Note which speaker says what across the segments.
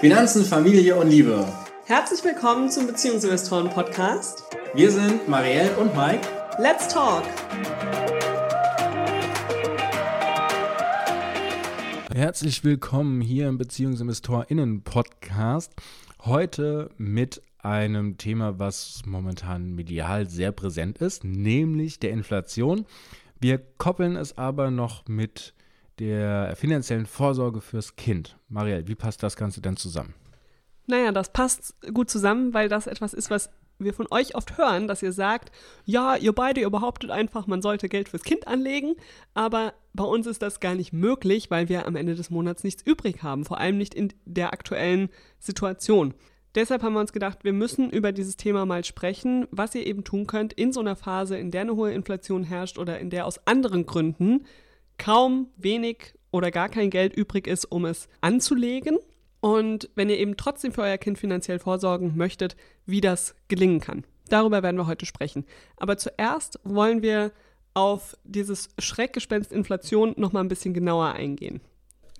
Speaker 1: Finanzen, Familie und Liebe.
Speaker 2: Herzlich willkommen zum Beziehungsinvestoren Podcast.
Speaker 1: Wir sind Marielle und Mike.
Speaker 2: Let's talk!
Speaker 3: Herzlich willkommen hier im BeziehungsinvestorInnen Podcast. Heute mit einem Thema, was momentan medial sehr präsent ist, nämlich der Inflation. Wir koppeln es aber noch mit der finanziellen Vorsorge fürs Kind. Marielle, wie passt das Ganze denn zusammen?
Speaker 2: Naja, das passt gut zusammen, weil das etwas ist, was wir von euch oft hören, dass ihr sagt, ja, ihr beide, ihr behauptet einfach, man sollte Geld fürs Kind anlegen, aber bei uns ist das gar nicht möglich, weil wir am Ende des Monats nichts übrig haben, vor allem nicht in der aktuellen Situation. Deshalb haben wir uns gedacht, wir müssen über dieses Thema mal sprechen, was ihr eben tun könnt in so einer Phase, in der eine hohe Inflation herrscht oder in der aus anderen Gründen kaum wenig oder gar kein Geld übrig ist, um es anzulegen. Und wenn ihr eben trotzdem für euer Kind finanziell vorsorgen möchtet, wie das gelingen kann. Darüber werden wir heute sprechen. Aber zuerst wollen wir auf dieses Schreckgespenst Inflation nochmal ein bisschen genauer eingehen.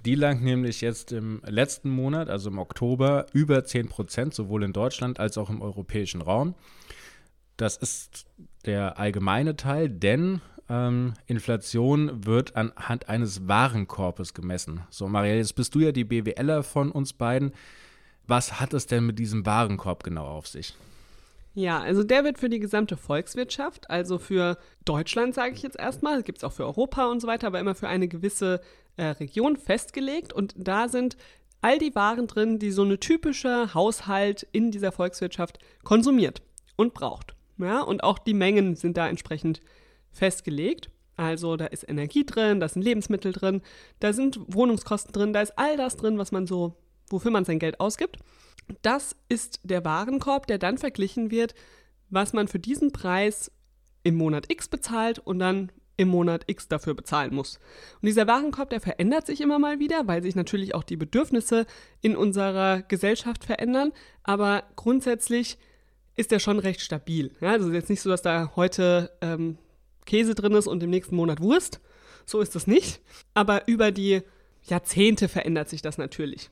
Speaker 3: Die lag nämlich jetzt im letzten Monat, also im Oktober, über 10 Prozent, sowohl in Deutschland als auch im europäischen Raum. Das ist der allgemeine Teil, denn ähm, Inflation wird anhand eines Warenkorbes gemessen. So, Marielle, jetzt bist du ja die BWLer von uns beiden. Was hat es denn mit diesem Warenkorb genau auf sich?
Speaker 2: Ja, also der wird für die gesamte Volkswirtschaft, also für Deutschland sage ich jetzt erstmal, gibt es auch für Europa und so weiter, aber immer für eine gewisse äh, Region festgelegt. Und da sind all die Waren drin, die so eine typische Haushalt in dieser Volkswirtschaft konsumiert und braucht. Ja, und auch die Mengen sind da entsprechend festgelegt. Also da ist Energie drin, da sind Lebensmittel drin, da sind Wohnungskosten drin, da ist all das drin, was man so, wofür man sein Geld ausgibt. Das ist der Warenkorb, der dann verglichen wird, was man für diesen Preis im Monat X bezahlt und dann im Monat X dafür bezahlen muss. Und dieser Warenkorb, der verändert sich immer mal wieder, weil sich natürlich auch die Bedürfnisse in unserer Gesellschaft verändern. Aber grundsätzlich ist der schon recht stabil. Ja, also jetzt nicht so, dass da heute ähm, Käse drin ist und im nächsten Monat Wurst. So ist es nicht. Aber über die Jahrzehnte verändert sich das natürlich.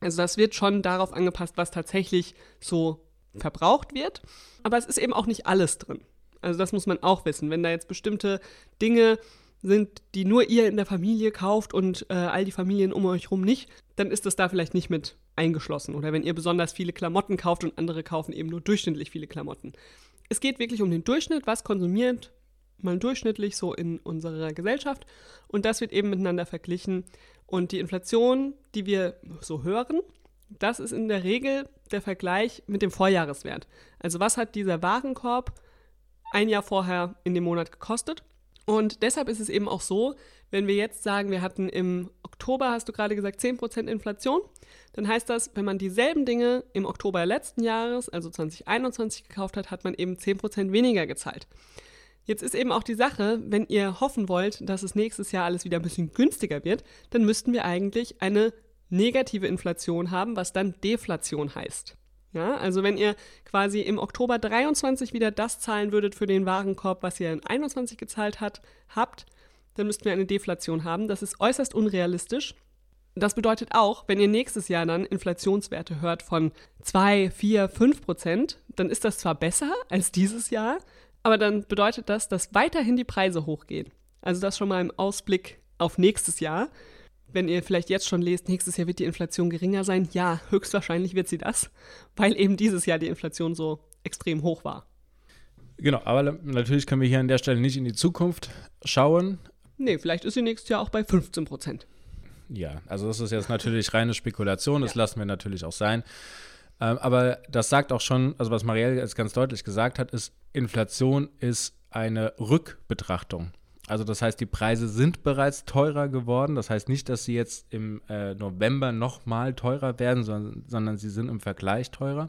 Speaker 2: Also das wird schon darauf angepasst, was tatsächlich so verbraucht wird. Aber es ist eben auch nicht alles drin. Also das muss man auch wissen. Wenn da jetzt bestimmte Dinge sind, die nur ihr in der Familie kauft und äh, all die Familien um euch herum nicht, dann ist das da vielleicht nicht mit eingeschlossen. Oder wenn ihr besonders viele Klamotten kauft und andere kaufen eben nur durchschnittlich viele Klamotten. Es geht wirklich um den Durchschnitt, was konsumiert mal durchschnittlich so in unserer Gesellschaft. Und das wird eben miteinander verglichen. Und die Inflation, die wir so hören, das ist in der Regel der Vergleich mit dem Vorjahreswert. Also was hat dieser Warenkorb ein Jahr vorher in dem Monat gekostet? Und deshalb ist es eben auch so, wenn wir jetzt sagen, wir hatten im Oktober, hast du gerade gesagt, 10% Inflation, dann heißt das, wenn man dieselben Dinge im Oktober letzten Jahres, also 2021, gekauft hat, hat man eben 10% weniger gezahlt. Jetzt ist eben auch die Sache, wenn ihr hoffen wollt, dass es nächstes Jahr alles wieder ein bisschen günstiger wird, dann müssten wir eigentlich eine negative Inflation haben, was dann Deflation heißt. Ja, also wenn ihr quasi im Oktober 23 wieder das zahlen würdet für den Warenkorb, was ihr in 21 gezahlt hat, habt, dann müssten wir eine Deflation haben. Das ist äußerst unrealistisch. Das bedeutet auch, wenn ihr nächstes Jahr dann Inflationswerte hört von 2, 4, 5 Prozent, dann ist das zwar besser als dieses Jahr, aber dann bedeutet das, dass weiterhin die Preise hochgehen. Also das schon mal im Ausblick auf nächstes Jahr. Wenn ihr vielleicht jetzt schon lest, nächstes Jahr wird die Inflation geringer sein, ja, höchstwahrscheinlich wird sie das, weil eben dieses Jahr die Inflation so extrem hoch war.
Speaker 3: Genau, aber natürlich können wir hier an der Stelle nicht in die Zukunft schauen.
Speaker 2: Nee, vielleicht ist sie nächstes Jahr auch bei 15 Prozent.
Speaker 3: Ja, also das ist jetzt natürlich reine Spekulation, das ja. lassen wir natürlich auch sein. Ähm, aber das sagt auch schon, also was Marielle jetzt ganz deutlich gesagt hat, ist, Inflation ist eine Rückbetrachtung. Also das heißt, die Preise sind bereits teurer geworden. Das heißt nicht, dass sie jetzt im äh, November nochmal teurer werden, sondern, sondern sie sind im Vergleich teurer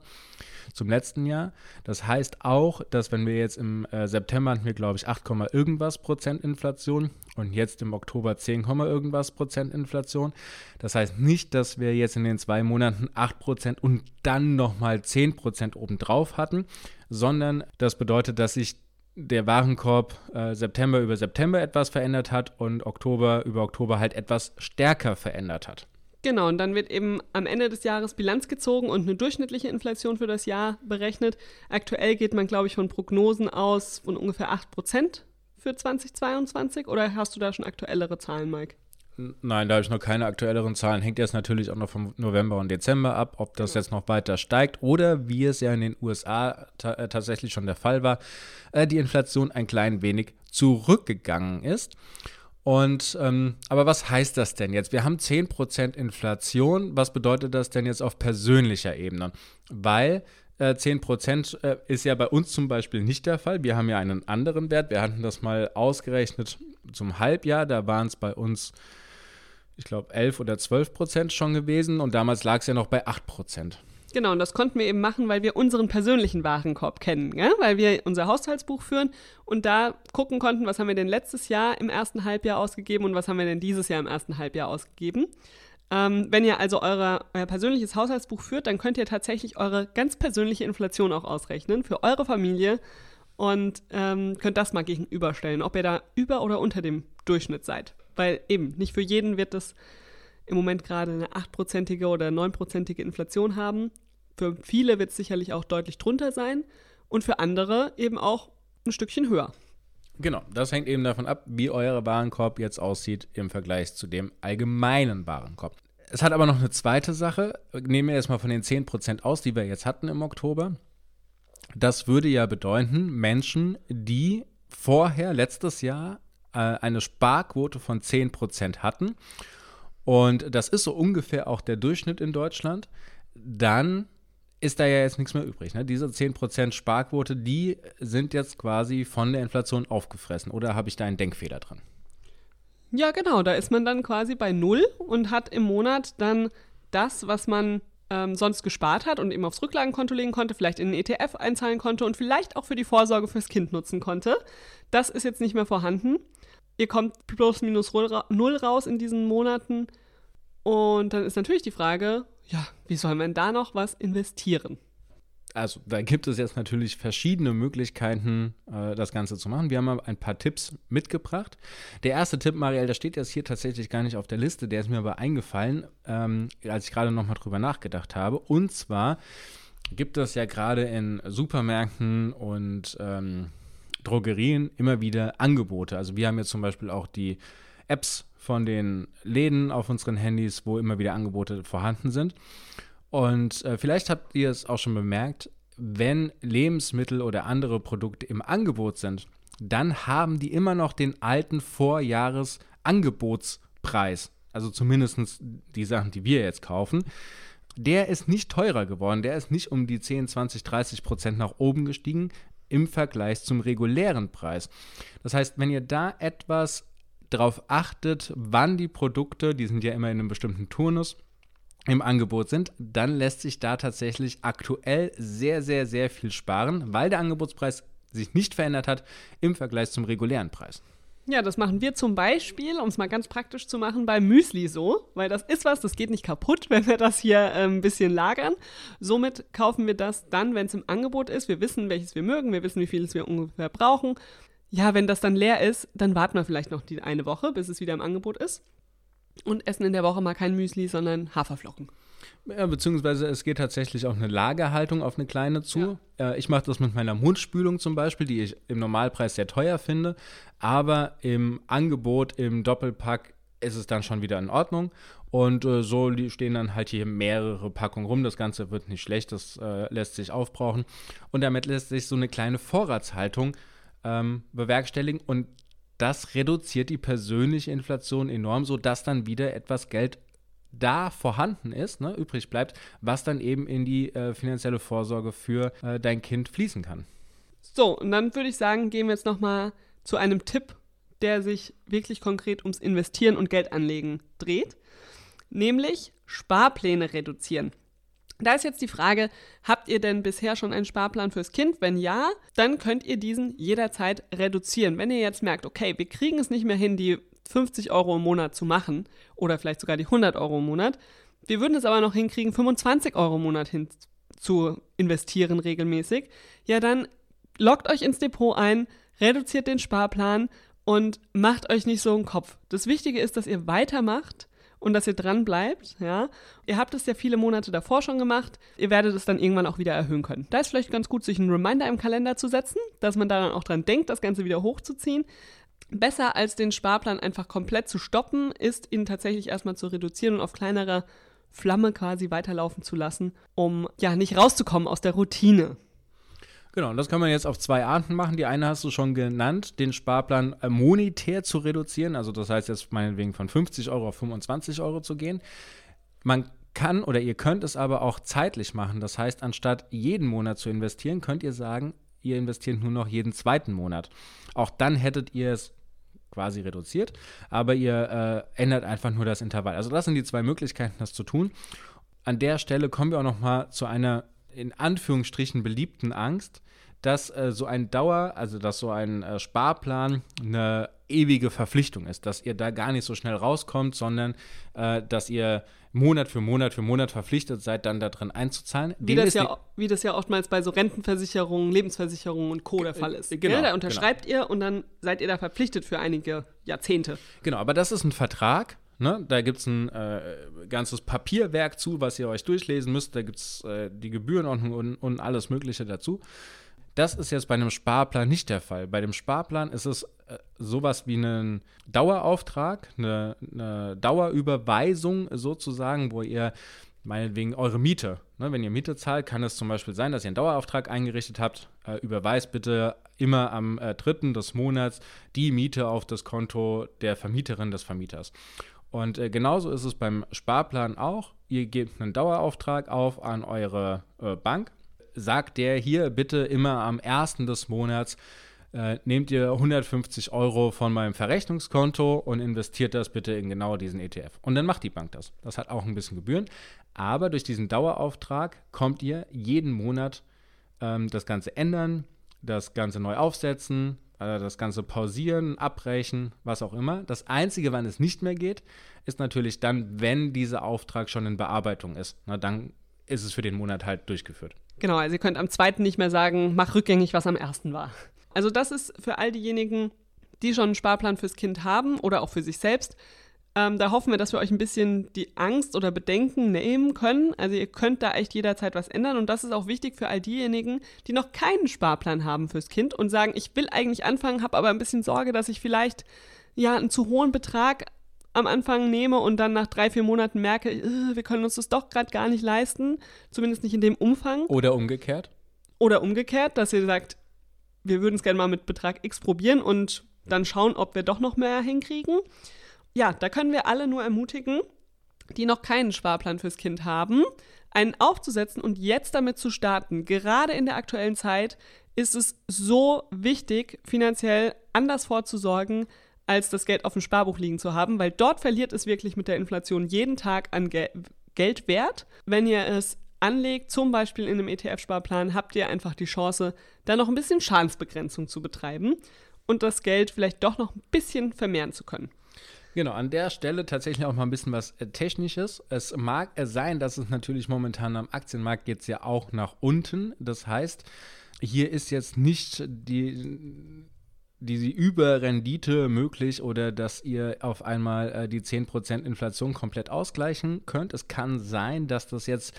Speaker 3: zum letzten Jahr. Das heißt auch, dass wenn wir jetzt im äh, September hatten wir, glaube ich, 8, irgendwas Prozent Inflation und jetzt im Oktober 10, irgendwas Prozent Inflation. Das heißt nicht, dass wir jetzt in den zwei Monaten 8 Prozent und dann nochmal 10 Prozent obendrauf hatten, sondern das bedeutet, dass sich der Warenkorb äh, September über September etwas verändert hat und Oktober über Oktober halt etwas stärker verändert hat.
Speaker 2: Genau, und dann wird eben am Ende des Jahres Bilanz gezogen und eine durchschnittliche Inflation für das Jahr berechnet. Aktuell geht man, glaube ich, von Prognosen aus von ungefähr 8% für 2022. Oder hast du da schon aktuellere Zahlen, Mike?
Speaker 3: Nein, da habe ich noch keine aktuelleren Zahlen. Hängt jetzt natürlich auch noch vom November und Dezember ab, ob das jetzt noch weiter steigt oder wie es ja in den USA ta äh, tatsächlich schon der Fall war, äh, die Inflation ein klein wenig zurückgegangen ist. Und ähm, aber was heißt das denn jetzt? Wir haben 10% Inflation. Was bedeutet das denn jetzt auf persönlicher Ebene? Weil äh, 10% äh, ist ja bei uns zum Beispiel nicht der Fall. Wir haben ja einen anderen Wert. Wir hatten das mal ausgerechnet zum Halbjahr. Da waren es bei uns, ich glaube, 11 oder 12 Prozent schon gewesen. Und damals lag es ja noch bei 8 Prozent.
Speaker 2: Genau, und das konnten wir eben machen, weil wir unseren persönlichen Warenkorb kennen, ja? weil wir unser Haushaltsbuch führen und da gucken konnten, was haben wir denn letztes Jahr im ersten Halbjahr ausgegeben und was haben wir denn dieses Jahr im ersten Halbjahr ausgegeben. Ähm, wenn ihr also eure, euer persönliches Haushaltsbuch führt, dann könnt ihr tatsächlich eure ganz persönliche Inflation auch ausrechnen für eure Familie und ähm, könnt das mal gegenüberstellen, ob ihr da über oder unter dem Durchschnitt seid. Weil eben, nicht für jeden wird das im Moment gerade eine 8%ige oder 9%ige Inflation haben. Für viele wird es sicherlich auch deutlich drunter sein und für andere eben auch ein Stückchen höher.
Speaker 3: Genau, das hängt eben davon ab, wie euer Warenkorb jetzt aussieht im Vergleich zu dem allgemeinen Warenkorb. Es hat aber noch eine zweite Sache. Nehmen wir jetzt mal von den 10% aus, die wir jetzt hatten im Oktober. Das würde ja bedeuten, Menschen, die vorher, letztes Jahr, eine Sparquote von 10% hatten und das ist so ungefähr auch der Durchschnitt in Deutschland, dann ist da ja jetzt nichts mehr übrig. Ne? Diese 10% Sparquote, die sind jetzt quasi von der Inflation aufgefressen. Oder habe ich da einen Denkfehler drin?
Speaker 2: Ja, genau. Da ist man dann quasi bei Null und hat im Monat dann das, was man ähm, sonst gespart hat und eben aufs Rücklagenkonto legen konnte, vielleicht in den ETF einzahlen konnte und vielleicht auch für die Vorsorge fürs Kind nutzen konnte. Das ist jetzt nicht mehr vorhanden ihr kommt plus minus null raus in diesen Monaten. Und dann ist natürlich die Frage, ja, wie soll man da noch was investieren?
Speaker 3: Also da gibt es jetzt natürlich verschiedene Möglichkeiten, äh, das Ganze zu machen. Wir haben ein paar Tipps mitgebracht. Der erste Tipp, Marielle, der steht jetzt hier tatsächlich gar nicht auf der Liste, der ist mir aber eingefallen, ähm, als ich gerade nochmal drüber nachgedacht habe. Und zwar gibt es ja gerade in Supermärkten und ähm, Drogerien immer wieder Angebote. Also wir haben jetzt zum Beispiel auch die Apps von den Läden auf unseren Handys, wo immer wieder Angebote vorhanden sind. Und äh, vielleicht habt ihr es auch schon bemerkt, wenn Lebensmittel oder andere Produkte im Angebot sind, dann haben die immer noch den alten Vorjahresangebotspreis. Also zumindest die Sachen, die wir jetzt kaufen. Der ist nicht teurer geworden, der ist nicht um die 10, 20, 30 Prozent nach oben gestiegen im Vergleich zum regulären Preis. Das heißt, wenn ihr da etwas darauf achtet, wann die Produkte, die sind ja immer in einem bestimmten Turnus, im Angebot sind, dann lässt sich da tatsächlich aktuell sehr, sehr, sehr viel sparen, weil der Angebotspreis sich nicht verändert hat im Vergleich zum regulären Preis.
Speaker 2: Ja, das machen wir zum Beispiel, um es mal ganz praktisch zu machen, beim Müsli so, weil das ist was, das geht nicht kaputt, wenn wir das hier äh, ein bisschen lagern. Somit kaufen wir das dann, wenn es im Angebot ist. Wir wissen, welches wir mögen, wir wissen, wie viel es wir ungefähr brauchen. Ja, wenn das dann leer ist, dann warten wir vielleicht noch die eine Woche, bis es wieder im Angebot ist. Und essen in der Woche mal kein Müsli, sondern Haferflocken.
Speaker 3: Ja, beziehungsweise es geht tatsächlich auch eine Lagerhaltung auf eine kleine zu. Ja. Äh, ich mache das mit meiner Mundspülung zum Beispiel, die ich im Normalpreis sehr teuer finde. Aber im Angebot, im Doppelpack ist es dann schon wieder in Ordnung. Und äh, so stehen dann halt hier mehrere Packungen rum. Das Ganze wird nicht schlecht, das äh, lässt sich aufbrauchen. Und damit lässt sich so eine kleine Vorratshaltung ähm, bewerkstelligen. Und das reduziert die persönliche Inflation enorm, sodass dann wieder etwas Geld da vorhanden ist, ne, übrig bleibt, was dann eben in die äh, finanzielle Vorsorge für äh, dein Kind fließen kann.
Speaker 2: So, und dann würde ich sagen, gehen wir jetzt nochmal zu einem Tipp, der sich wirklich konkret ums Investieren und Geldanlegen dreht, nämlich Sparpläne reduzieren. Da ist jetzt die Frage, habt ihr denn bisher schon einen Sparplan fürs Kind? Wenn ja, dann könnt ihr diesen jederzeit reduzieren. Wenn ihr jetzt merkt, okay, wir kriegen es nicht mehr hin, die 50 Euro im Monat zu machen oder vielleicht sogar die 100 Euro im Monat. Wir würden es aber noch hinkriegen, 25 Euro im Monat hin zu investieren regelmäßig. Ja, dann loggt euch ins Depot ein, reduziert den Sparplan und macht euch nicht so einen Kopf. Das Wichtige ist, dass ihr weitermacht und dass ihr dran bleibt, ja. Ihr habt es ja viele Monate davor schon gemacht. Ihr werdet es dann irgendwann auch wieder erhöhen können. Da ist vielleicht ganz gut, sich einen Reminder im Kalender zu setzen, dass man da dann auch dran denkt, das Ganze wieder hochzuziehen. Besser als den Sparplan einfach komplett zu stoppen, ist ihn tatsächlich erstmal zu reduzieren und auf kleinerer Flamme quasi weiterlaufen zu lassen, um ja nicht rauszukommen aus der Routine.
Speaker 3: Genau, und das kann man jetzt auf zwei Arten machen. Die eine hast du schon genannt, den Sparplan äh, monetär zu reduzieren. Also das heißt jetzt meinetwegen von 50 Euro auf 25 Euro zu gehen. Man kann oder ihr könnt es aber auch zeitlich machen. Das heißt, anstatt jeden Monat zu investieren, könnt ihr sagen, ihr investiert nur noch jeden zweiten Monat. Auch dann hättet ihr es quasi reduziert, aber ihr äh, ändert einfach nur das Intervall. Also das sind die zwei Möglichkeiten, das zu tun. An der Stelle kommen wir auch noch mal zu einer in Anführungsstrichen beliebten Angst, dass äh, so ein Dauer, also dass so ein äh, Sparplan eine ewige Verpflichtung ist, dass ihr da gar nicht so schnell rauskommt, sondern äh, dass ihr Monat für Monat für Monat verpflichtet seid, dann da drin einzuzahlen.
Speaker 2: Wie das, ja, wie das ja oftmals bei so Rentenversicherungen, Lebensversicherungen und Co. der Fall ist.
Speaker 3: Genau, ja,
Speaker 2: da unterschreibt genau. ihr und dann seid ihr da verpflichtet für einige Jahrzehnte.
Speaker 3: Genau, aber das ist ein Vertrag. Ne? Da gibt es ein äh, ganzes Papierwerk zu, was ihr euch durchlesen müsst. Da gibt es äh, die Gebührenordnung und, und alles Mögliche dazu. Das ist jetzt bei einem Sparplan nicht der Fall. Bei dem Sparplan ist es äh, sowas wie ein Dauerauftrag, eine, eine, Dauerüberweisung sozusagen, wo ihr meinetwegen eure Miete, ne, wenn ihr Miete zahlt, kann es zum Beispiel sein, dass ihr einen Dauerauftrag eingerichtet habt. Äh, überweist bitte immer am äh, dritten des Monats die Miete auf das Konto der Vermieterin des Vermieters. Und äh, genauso ist es beim Sparplan auch. Ihr gebt einen Dauerauftrag auf an eure äh, Bank sagt der hier bitte immer am ersten des Monats, äh, nehmt ihr 150 Euro von meinem Verrechnungskonto und investiert das bitte in genau diesen ETF. Und dann macht die Bank das. Das hat auch ein bisschen Gebühren. Aber durch diesen Dauerauftrag kommt ihr jeden Monat ähm, das Ganze ändern, das Ganze neu aufsetzen, äh, das Ganze pausieren, abbrechen, was auch immer. Das Einzige, wann es nicht mehr geht, ist natürlich dann, wenn dieser Auftrag schon in Bearbeitung ist. Na, dann ist es für den Monat halt durchgeführt.
Speaker 2: Genau, also ihr könnt am zweiten nicht mehr sagen, mach rückgängig, was am ersten war. Also das ist für all diejenigen, die schon einen Sparplan fürs Kind haben oder auch für sich selbst. Ähm, da hoffen wir, dass wir euch ein bisschen die Angst oder Bedenken nehmen können. Also ihr könnt da echt jederzeit was ändern. Und das ist auch wichtig für all diejenigen, die noch keinen Sparplan haben fürs Kind und sagen, ich will eigentlich anfangen, habe aber ein bisschen Sorge, dass ich vielleicht ja einen zu hohen Betrag am Anfang nehme und dann nach drei, vier Monaten merke, äh, wir können uns das doch gerade gar nicht leisten, zumindest nicht in dem Umfang.
Speaker 3: Oder umgekehrt.
Speaker 2: Oder umgekehrt, dass ihr sagt, wir würden es gerne mal mit Betrag X probieren und dann schauen, ob wir doch noch mehr hinkriegen. Ja, da können wir alle nur ermutigen, die noch keinen Sparplan fürs Kind haben, einen aufzusetzen und jetzt damit zu starten. Gerade in der aktuellen Zeit ist es so wichtig, finanziell anders vorzusorgen, als das Geld auf dem Sparbuch liegen zu haben, weil dort verliert es wirklich mit der Inflation jeden Tag an Gel Geld wert. Wenn ihr es anlegt, zum Beispiel in einem ETF-Sparplan, habt ihr einfach die Chance, da noch ein bisschen Schadensbegrenzung zu betreiben und das Geld vielleicht doch noch ein bisschen vermehren zu können.
Speaker 3: Genau, an der Stelle tatsächlich auch mal ein bisschen was äh, Technisches. Es mag sein, dass es natürlich momentan am Aktienmarkt geht ja auch nach unten. Das heißt, hier ist jetzt nicht die die Überrendite möglich oder dass ihr auf einmal äh, die 10% Inflation komplett ausgleichen könnt. Es kann sein, dass das jetzt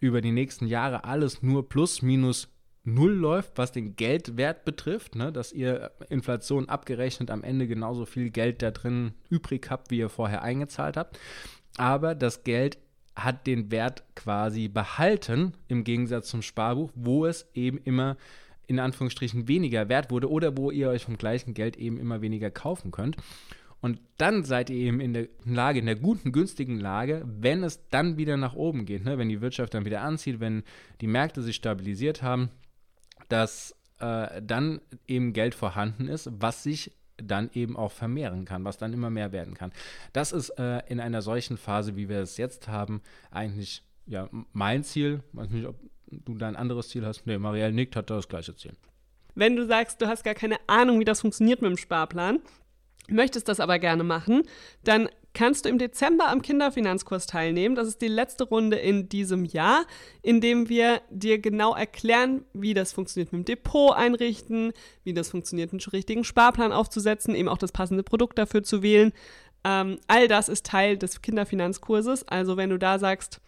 Speaker 3: über die nächsten Jahre alles nur plus minus null läuft, was den Geldwert betrifft, ne? dass ihr Inflation abgerechnet am Ende genauso viel Geld da drin übrig habt, wie ihr vorher eingezahlt habt. Aber das Geld hat den Wert quasi behalten im Gegensatz zum Sparbuch, wo es eben immer in Anführungsstrichen weniger wert wurde oder wo ihr euch vom gleichen Geld eben immer weniger kaufen könnt. Und dann seid ihr eben in der Lage, in der guten, günstigen Lage, wenn es dann wieder nach oben geht, ne? wenn die Wirtschaft dann wieder anzieht, wenn die Märkte sich stabilisiert haben, dass äh, dann eben Geld vorhanden ist, was sich dann eben auch vermehren kann, was dann immer mehr werden kann. Das ist äh, in einer solchen Phase, wie wir es jetzt haben, eigentlich ja, mein Ziel. Weiß nicht, ob du da ein anderes Ziel hast. Nee, Marielle nickt, hat da das gleiche Ziel.
Speaker 2: Wenn du sagst, du hast gar keine Ahnung, wie das funktioniert mit dem Sparplan, möchtest das aber gerne machen, dann kannst du im Dezember am Kinderfinanzkurs teilnehmen. Das ist die letzte Runde in diesem Jahr, in dem wir dir genau erklären, wie das funktioniert mit dem Depot einrichten, wie das funktioniert, einen richtigen Sparplan aufzusetzen, eben auch das passende Produkt dafür zu wählen. Ähm, all das ist Teil des Kinderfinanzkurses. Also wenn du da sagst,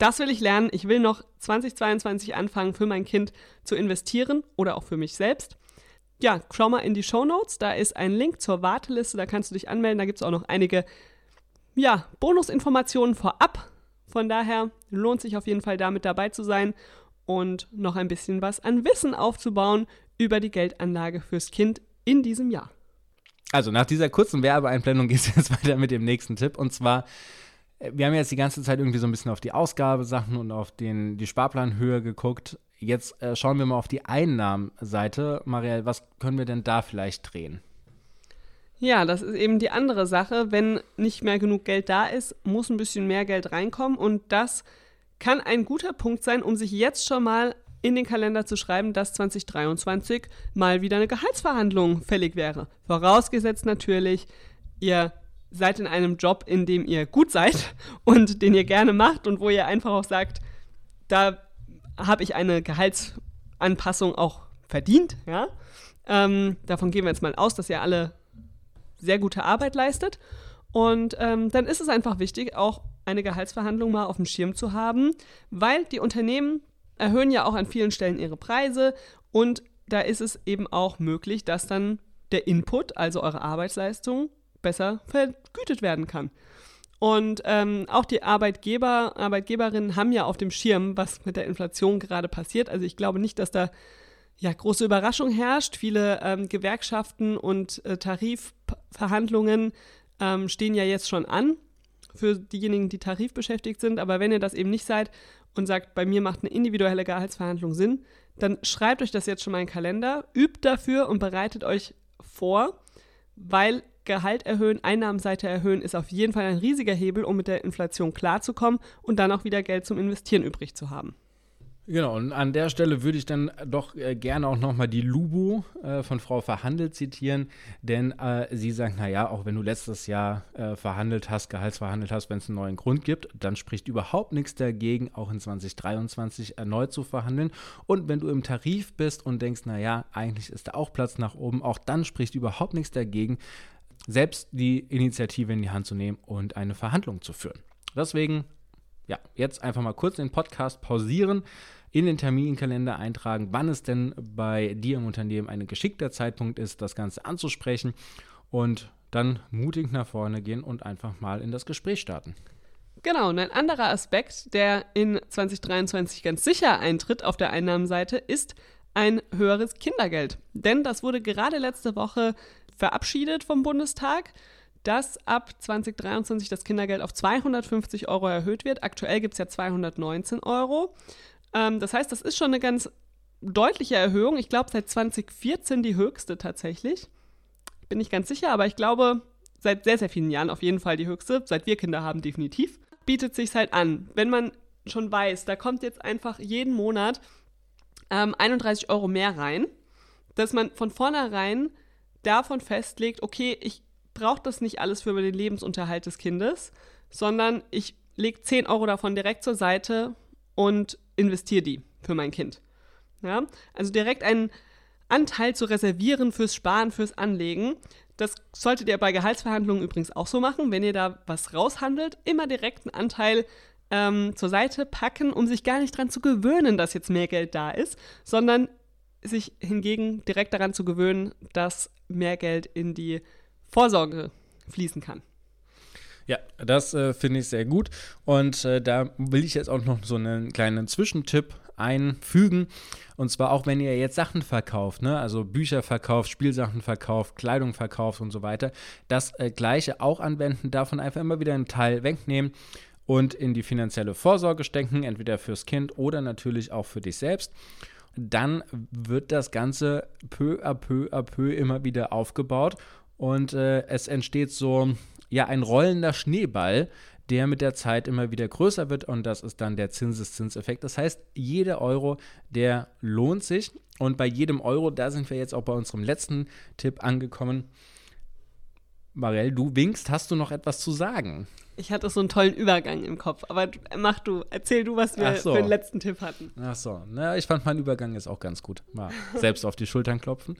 Speaker 2: das will ich lernen, ich will noch 2022 anfangen, für mein Kind zu investieren oder auch für mich selbst. Ja, schau mal in die Show Notes, da ist ein Link zur Warteliste, da kannst du dich anmelden, da gibt es auch noch einige ja, Bonusinformationen vorab. Von daher lohnt sich auf jeden Fall damit dabei zu sein und noch ein bisschen was an Wissen aufzubauen über die Geldanlage fürs Kind in diesem Jahr.
Speaker 3: Also nach dieser kurzen Werbeeinblendung geht es jetzt weiter mit dem nächsten Tipp. Und zwar, wir haben jetzt die ganze Zeit irgendwie so ein bisschen auf die Ausgabesachen und auf den, die Sparplanhöhe geguckt. Jetzt äh, schauen wir mal auf die Einnahmenseite. Marielle, was können wir denn da vielleicht drehen?
Speaker 2: Ja, das ist eben die andere Sache. Wenn nicht mehr genug Geld da ist, muss ein bisschen mehr Geld reinkommen. Und das kann ein guter Punkt sein, um sich jetzt schon mal in den Kalender zu schreiben, dass 2023 mal wieder eine Gehaltsverhandlung fällig wäre. Vorausgesetzt natürlich, ihr seid in einem Job, in dem ihr gut seid und den ihr gerne macht und wo ihr einfach auch sagt, da habe ich eine Gehaltsanpassung auch verdient. Ja? Ähm, davon gehen wir jetzt mal aus, dass ihr alle sehr gute Arbeit leistet. Und ähm, dann ist es einfach wichtig, auch eine Gehaltsverhandlung mal auf dem Schirm zu haben, weil die Unternehmen erhöhen ja auch an vielen Stellen ihre Preise und da ist es eben auch möglich, dass dann der Input, also eure Arbeitsleistung, besser vergütet werden kann. Und ähm, auch die Arbeitgeber, Arbeitgeberinnen haben ja auf dem Schirm, was mit der Inflation gerade passiert. Also ich glaube nicht, dass da ja große Überraschung herrscht. Viele ähm, Gewerkschaften und äh, Tarifverhandlungen ähm, stehen ja jetzt schon an für diejenigen, die tarifbeschäftigt sind. Aber wenn ihr das eben nicht seid und sagt, bei mir macht eine individuelle Gehaltsverhandlung Sinn, dann schreibt euch das jetzt schon mal in den Kalender, übt dafür und bereitet euch vor, weil Gehalt erhöhen, Einnahmenseite erhöhen ist auf jeden Fall ein riesiger Hebel, um mit der Inflation klarzukommen und dann auch wieder Geld zum Investieren übrig zu haben.
Speaker 3: Genau, und an der Stelle würde ich dann doch äh, gerne auch nochmal die Lubu äh, von Frau Verhandelt zitieren, denn äh, sie sagt, naja, auch wenn du letztes Jahr äh, verhandelt hast, gehaltsverhandelt hast, wenn es einen neuen Grund gibt, dann spricht überhaupt nichts dagegen, auch in 2023 erneut zu verhandeln. Und wenn du im Tarif bist und denkst, naja, eigentlich ist da auch Platz nach oben, auch dann spricht überhaupt nichts dagegen, selbst die Initiative in die Hand zu nehmen und eine Verhandlung zu führen. Deswegen, ja, jetzt einfach mal kurz den Podcast pausieren in den Terminkalender eintragen, wann es denn bei dir im Unternehmen ein geschickter Zeitpunkt ist, das Ganze anzusprechen und dann mutig nach vorne gehen und einfach mal in das Gespräch starten.
Speaker 2: Genau, und ein anderer Aspekt, der in 2023 ganz sicher eintritt auf der Einnahmenseite, ist ein höheres Kindergeld. Denn das wurde gerade letzte Woche verabschiedet vom Bundestag, dass ab 2023 das Kindergeld auf 250 Euro erhöht wird. Aktuell gibt es ja 219 Euro. Ähm, das heißt, das ist schon eine ganz deutliche Erhöhung. Ich glaube, seit 2014 die höchste tatsächlich. Bin nicht ganz sicher, aber ich glaube, seit sehr, sehr vielen Jahren auf jeden Fall die höchste. Seit wir Kinder haben, definitiv. Bietet sich halt an. Wenn man schon weiß, da kommt jetzt einfach jeden Monat ähm, 31 Euro mehr rein, dass man von vornherein davon festlegt, okay, ich brauche das nicht alles für den Lebensunterhalt des Kindes, sondern ich lege 10 Euro davon direkt zur Seite und investiere die für mein Kind. Ja? Also direkt einen Anteil zu reservieren fürs Sparen, fürs Anlegen. Das solltet ihr bei Gehaltsverhandlungen übrigens auch so machen. Wenn ihr da was raushandelt, immer direkt einen Anteil ähm, zur Seite packen, um sich gar nicht daran zu gewöhnen, dass jetzt mehr Geld da ist, sondern sich hingegen direkt daran zu gewöhnen, dass mehr Geld in die Vorsorge fließen kann.
Speaker 3: Ja, das äh, finde ich sehr gut. Und äh, da will ich jetzt auch noch so einen kleinen Zwischentipp einfügen. Und zwar auch, wenn ihr jetzt Sachen verkauft, ne? also Bücher verkauft, Spielsachen verkauft, Kleidung verkauft und so weiter, das äh, gleiche auch anwenden, davon einfach immer wieder einen Teil wegnehmen und in die finanzielle Vorsorge stecken, entweder fürs Kind oder natürlich auch für dich selbst. Dann wird das Ganze peu à peu à peu immer wieder aufgebaut und äh, es entsteht so ja ein rollender Schneeball, der mit der Zeit immer wieder größer wird und das ist dann der Zinseszinseffekt. Das heißt, jeder Euro, der lohnt sich und bei jedem Euro, da sind wir jetzt auch bei unserem letzten Tipp angekommen. Marell, du winkst, hast du noch etwas zu sagen?
Speaker 2: Ich hatte so einen tollen Übergang im Kopf, aber mach du, erzähl du, was wir so. für den letzten Tipp hatten.
Speaker 3: Ach so, na, ich fand mein Übergang ist auch ganz gut. Mal selbst auf die Schultern klopfen.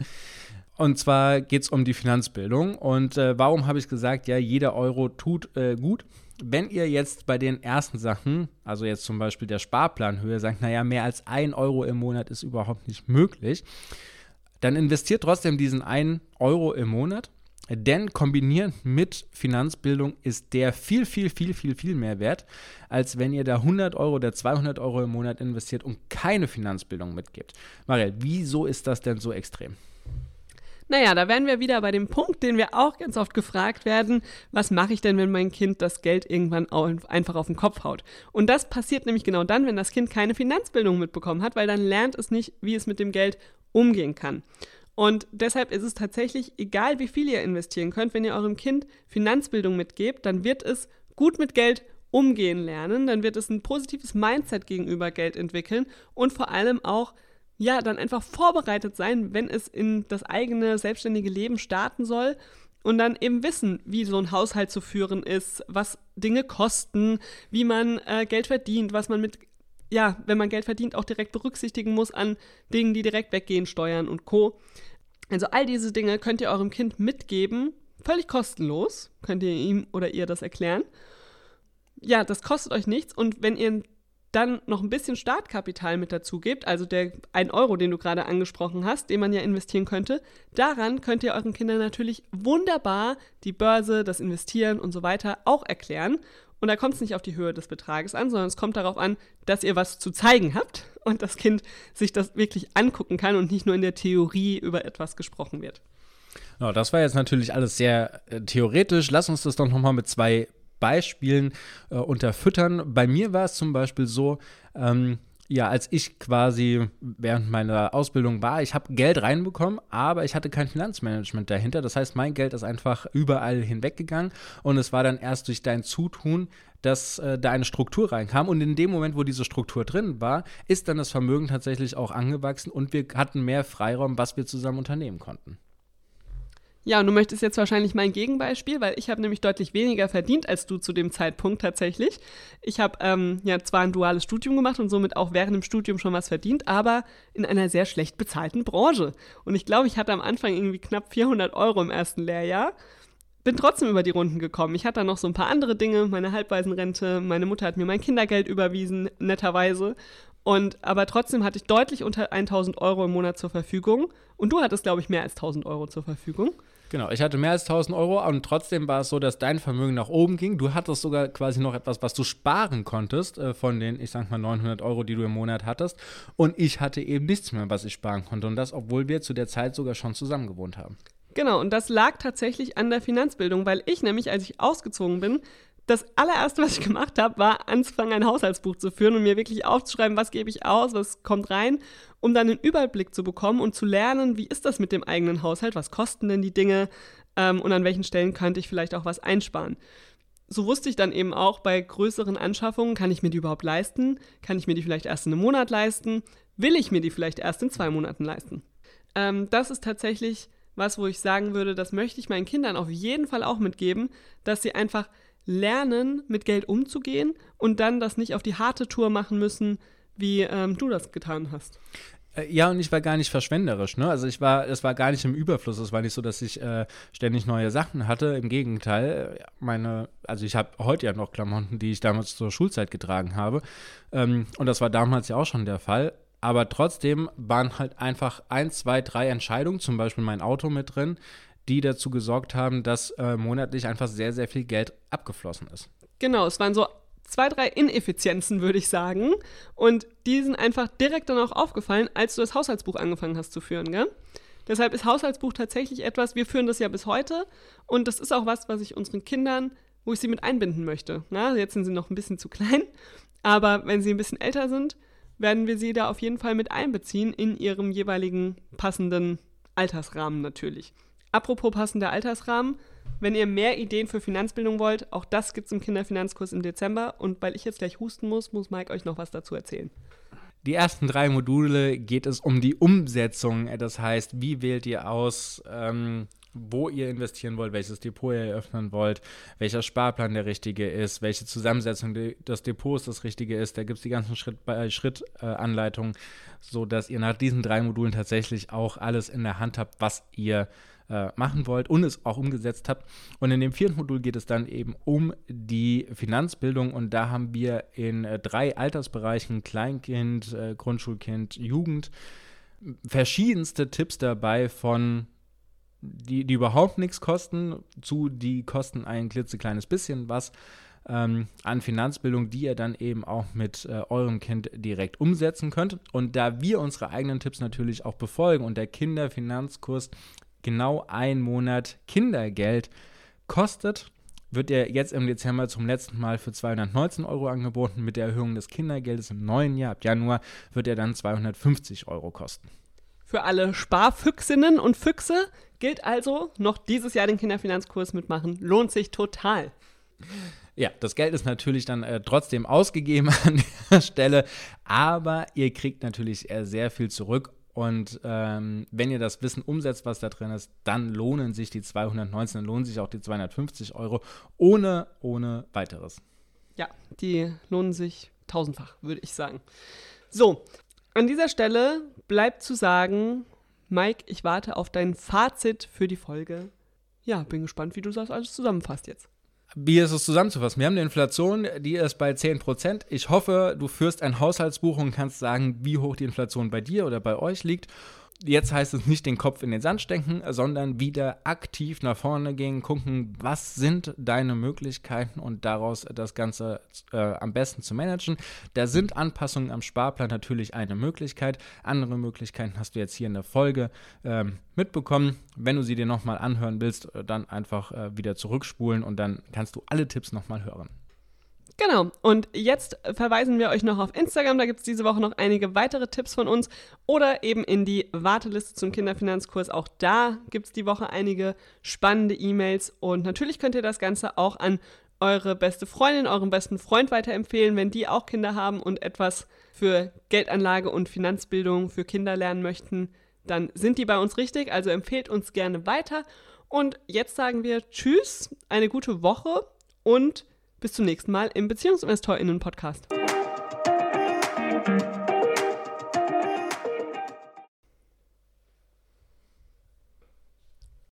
Speaker 3: Und zwar geht es um die Finanzbildung. Und äh, warum habe ich gesagt, ja, jeder Euro tut äh, gut? Wenn ihr jetzt bei den ersten Sachen, also jetzt zum Beispiel der Sparplanhöhe, sagt, naja, mehr als ein Euro im Monat ist überhaupt nicht möglich, dann investiert trotzdem diesen einen Euro im Monat denn kombiniert mit Finanzbildung ist der viel, viel, viel, viel, viel mehr wert, als wenn ihr da 100 Euro oder 200 Euro im Monat investiert und keine Finanzbildung mitgibt. Marielle, wieso ist das denn so extrem?
Speaker 2: Naja, da wären wir wieder bei dem Punkt, den wir auch ganz oft gefragt werden, was mache ich denn, wenn mein Kind das Geld irgendwann einfach auf den Kopf haut? Und das passiert nämlich genau dann, wenn das Kind keine Finanzbildung mitbekommen hat, weil dann lernt es nicht, wie es mit dem Geld umgehen kann. Und deshalb ist es tatsächlich egal, wie viel ihr investieren könnt, wenn ihr eurem Kind Finanzbildung mitgebt, dann wird es gut mit Geld umgehen lernen, dann wird es ein positives Mindset gegenüber Geld entwickeln und vor allem auch ja, dann einfach vorbereitet sein, wenn es in das eigene selbstständige Leben starten soll und dann eben wissen, wie so ein Haushalt zu führen ist, was Dinge kosten, wie man äh, Geld verdient, was man mit, ja, wenn man Geld verdient, auch direkt berücksichtigen muss an Dingen, die direkt weggehen, Steuern und Co. Also all diese Dinge könnt ihr eurem Kind mitgeben, völlig kostenlos, könnt ihr ihm oder ihr das erklären. Ja, das kostet euch nichts und wenn ihr dann noch ein bisschen Startkapital mit dazu gebt, also der 1 Euro, den du gerade angesprochen hast, den man ja investieren könnte, daran könnt ihr euren Kindern natürlich wunderbar die Börse, das Investieren und so weiter auch erklären. Und da kommt es nicht auf die Höhe des Betrages an, sondern es kommt darauf an, dass ihr was zu zeigen habt und das Kind sich das wirklich angucken kann und nicht nur in der Theorie über etwas gesprochen wird.
Speaker 3: Ja, das war jetzt natürlich alles sehr äh, theoretisch. Lass uns das doch nochmal mit zwei Beispielen äh, unterfüttern. Bei mir war es zum Beispiel so, ähm, ja, als ich quasi während meiner Ausbildung war, ich habe Geld reinbekommen, aber ich hatte kein Finanzmanagement dahinter. Das heißt, mein Geld ist einfach überall hinweggegangen und es war dann erst durch dein Zutun, dass äh, da eine Struktur reinkam. Und in dem Moment, wo diese Struktur drin war, ist dann das Vermögen tatsächlich auch angewachsen und wir hatten mehr Freiraum, was wir zusammen unternehmen konnten.
Speaker 2: Ja, und du möchtest jetzt wahrscheinlich mein Gegenbeispiel, weil ich habe nämlich deutlich weniger verdient als du zu dem Zeitpunkt tatsächlich. Ich habe ähm, ja zwar ein duales Studium gemacht und somit auch während dem Studium schon was verdient, aber in einer sehr schlecht bezahlten Branche. Und ich glaube, ich hatte am Anfang irgendwie knapp 400 Euro im ersten Lehrjahr. Bin trotzdem über die Runden gekommen. Ich hatte dann noch so ein paar andere Dinge, meine Halbwaisenrente, meine Mutter hat mir mein Kindergeld überwiesen, netterweise. Und aber trotzdem hatte ich deutlich unter 1000 Euro im Monat zur Verfügung. Und du hattest, glaube ich, mehr als 1000 Euro zur Verfügung.
Speaker 3: Genau, ich hatte mehr als 1000 Euro und trotzdem war es so, dass dein Vermögen nach oben ging. Du hattest sogar quasi noch etwas, was du sparen konntest äh, von den, ich sag mal, 900 Euro, die du im Monat hattest. Und ich hatte eben nichts mehr, was ich sparen konnte. Und das, obwohl wir zu der Zeit sogar schon zusammen gewohnt haben.
Speaker 2: Genau, und das lag tatsächlich an der Finanzbildung, weil ich nämlich, als ich ausgezogen bin, das allererste, was ich gemacht habe, war anzufangen, ein Haushaltsbuch zu führen und mir wirklich aufzuschreiben, was gebe ich aus, was kommt rein, um dann einen Überblick zu bekommen und zu lernen, wie ist das mit dem eigenen Haushalt, was kosten denn die Dinge ähm, und an welchen Stellen könnte ich vielleicht auch was einsparen. So wusste ich dann eben auch bei größeren Anschaffungen, kann ich mir die überhaupt leisten? Kann ich mir die vielleicht erst in einem Monat leisten? Will ich mir die vielleicht erst in zwei Monaten leisten? Ähm, das ist tatsächlich was, wo ich sagen würde, das möchte ich meinen Kindern auf jeden Fall auch mitgeben, dass sie einfach lernen, mit Geld umzugehen und dann das nicht auf die harte Tour machen müssen, wie ähm, du das getan hast.
Speaker 3: Äh, ja, und ich war gar nicht verschwenderisch, ne? Also ich war, es war gar nicht im Überfluss. Es war nicht so, dass ich äh, ständig neue Sachen hatte. Im Gegenteil, meine, also ich habe heute ja noch Klamotten, die ich damals zur Schulzeit getragen habe. Ähm, und das war damals ja auch schon der Fall. Aber trotzdem waren halt einfach ein, zwei, drei Entscheidungen, zum Beispiel mein Auto mit drin, die dazu gesorgt haben, dass äh, monatlich einfach sehr, sehr viel Geld abgeflossen ist.
Speaker 2: Genau, es waren so zwei, drei Ineffizienzen, würde ich sagen. Und die sind einfach direkt dann auch aufgefallen, als du das Haushaltsbuch angefangen hast zu führen, gell? Deshalb ist Haushaltsbuch tatsächlich etwas, wir führen das ja bis heute und das ist auch was, was ich unseren Kindern, wo ich sie mit einbinden möchte. Na, jetzt sind sie noch ein bisschen zu klein, aber wenn sie ein bisschen älter sind, werden wir sie da auf jeden Fall mit einbeziehen in ihrem jeweiligen passenden Altersrahmen natürlich. Apropos passender Altersrahmen, wenn ihr mehr Ideen für Finanzbildung wollt, auch das gibt es im Kinderfinanzkurs im Dezember. Und weil ich jetzt gleich husten muss, muss Mike euch noch was dazu erzählen.
Speaker 3: Die ersten drei Module geht es um die Umsetzung. Das heißt, wie wählt ihr aus, ähm, wo ihr investieren wollt, welches Depot ihr eröffnen wollt, welcher Sparplan der richtige ist, welche Zusammensetzung des Depots das richtige ist. Da gibt es die ganzen Schritt-bei-Schritt-Anleitungen, sodass ihr nach diesen drei Modulen tatsächlich auch alles in der Hand habt, was ihr äh, machen wollt und es auch umgesetzt habt. Und in dem vierten Modul geht es dann eben um die Finanzbildung und da haben wir in äh, drei Altersbereichen Kleinkind, äh, Grundschulkind, Jugend verschiedenste Tipps dabei von die, die überhaupt nichts kosten, zu die kosten ein klitzekleines bisschen was ähm, an Finanzbildung, die ihr dann eben auch mit äh, eurem Kind direkt umsetzen könnt. Und da wir unsere eigenen Tipps natürlich auch befolgen und der Kinderfinanzkurs genau ein Monat Kindergeld kostet, wird er jetzt im Dezember zum letzten Mal für 219 Euro angeboten. Mit der Erhöhung des Kindergeldes im neuen Jahr, ab Januar, wird er dann 250 Euro kosten.
Speaker 2: Für alle Sparfüchsinnen und Füchse gilt also, noch dieses Jahr den Kinderfinanzkurs mitmachen. Lohnt sich total.
Speaker 3: Ja, das Geld ist natürlich dann äh, trotzdem ausgegeben an der Stelle, aber ihr kriegt natürlich äh, sehr viel zurück. Und ähm, wenn ihr das Wissen umsetzt, was da drin ist, dann lohnen sich die 219, dann lohnen sich auch die 250 Euro ohne, ohne weiteres.
Speaker 2: Ja, die lohnen sich tausendfach, würde ich sagen. So, an dieser Stelle bleibt zu sagen, Mike, ich warte auf dein Fazit für die Folge. Ja, bin gespannt, wie du das alles zusammenfasst jetzt.
Speaker 3: Wie ist es zusammenzufassen? Wir haben eine Inflation, die ist bei 10%. Ich hoffe, du führst ein Haushaltsbuch und kannst sagen, wie hoch die Inflation bei dir oder bei euch liegt jetzt heißt es nicht den Kopf in den Sand stecken, sondern wieder aktiv nach vorne gehen, gucken, was sind deine Möglichkeiten und daraus das Ganze äh, am besten zu managen. Da sind Anpassungen am Sparplan natürlich eine Möglichkeit. Andere Möglichkeiten hast du jetzt hier in der Folge ähm, mitbekommen. Wenn du sie dir nochmal anhören willst, äh, dann einfach äh, wieder zurückspulen und dann kannst du alle Tipps nochmal hören.
Speaker 2: Genau, und jetzt verweisen wir euch noch auf Instagram, da gibt es diese Woche noch einige weitere Tipps von uns. Oder eben in die Warteliste zum Kinderfinanzkurs. Auch da gibt es die Woche einige spannende E-Mails. Und natürlich könnt ihr das Ganze auch an eure beste Freundin, euren besten Freund weiterempfehlen, wenn die auch Kinder haben und etwas für Geldanlage und Finanzbildung für Kinder lernen möchten, dann sind die bei uns richtig, also empfehlt uns gerne weiter. Und jetzt sagen wir Tschüss, eine gute Woche und bis zum nächsten Mal im BeziehungsinvestorInnen-Podcast.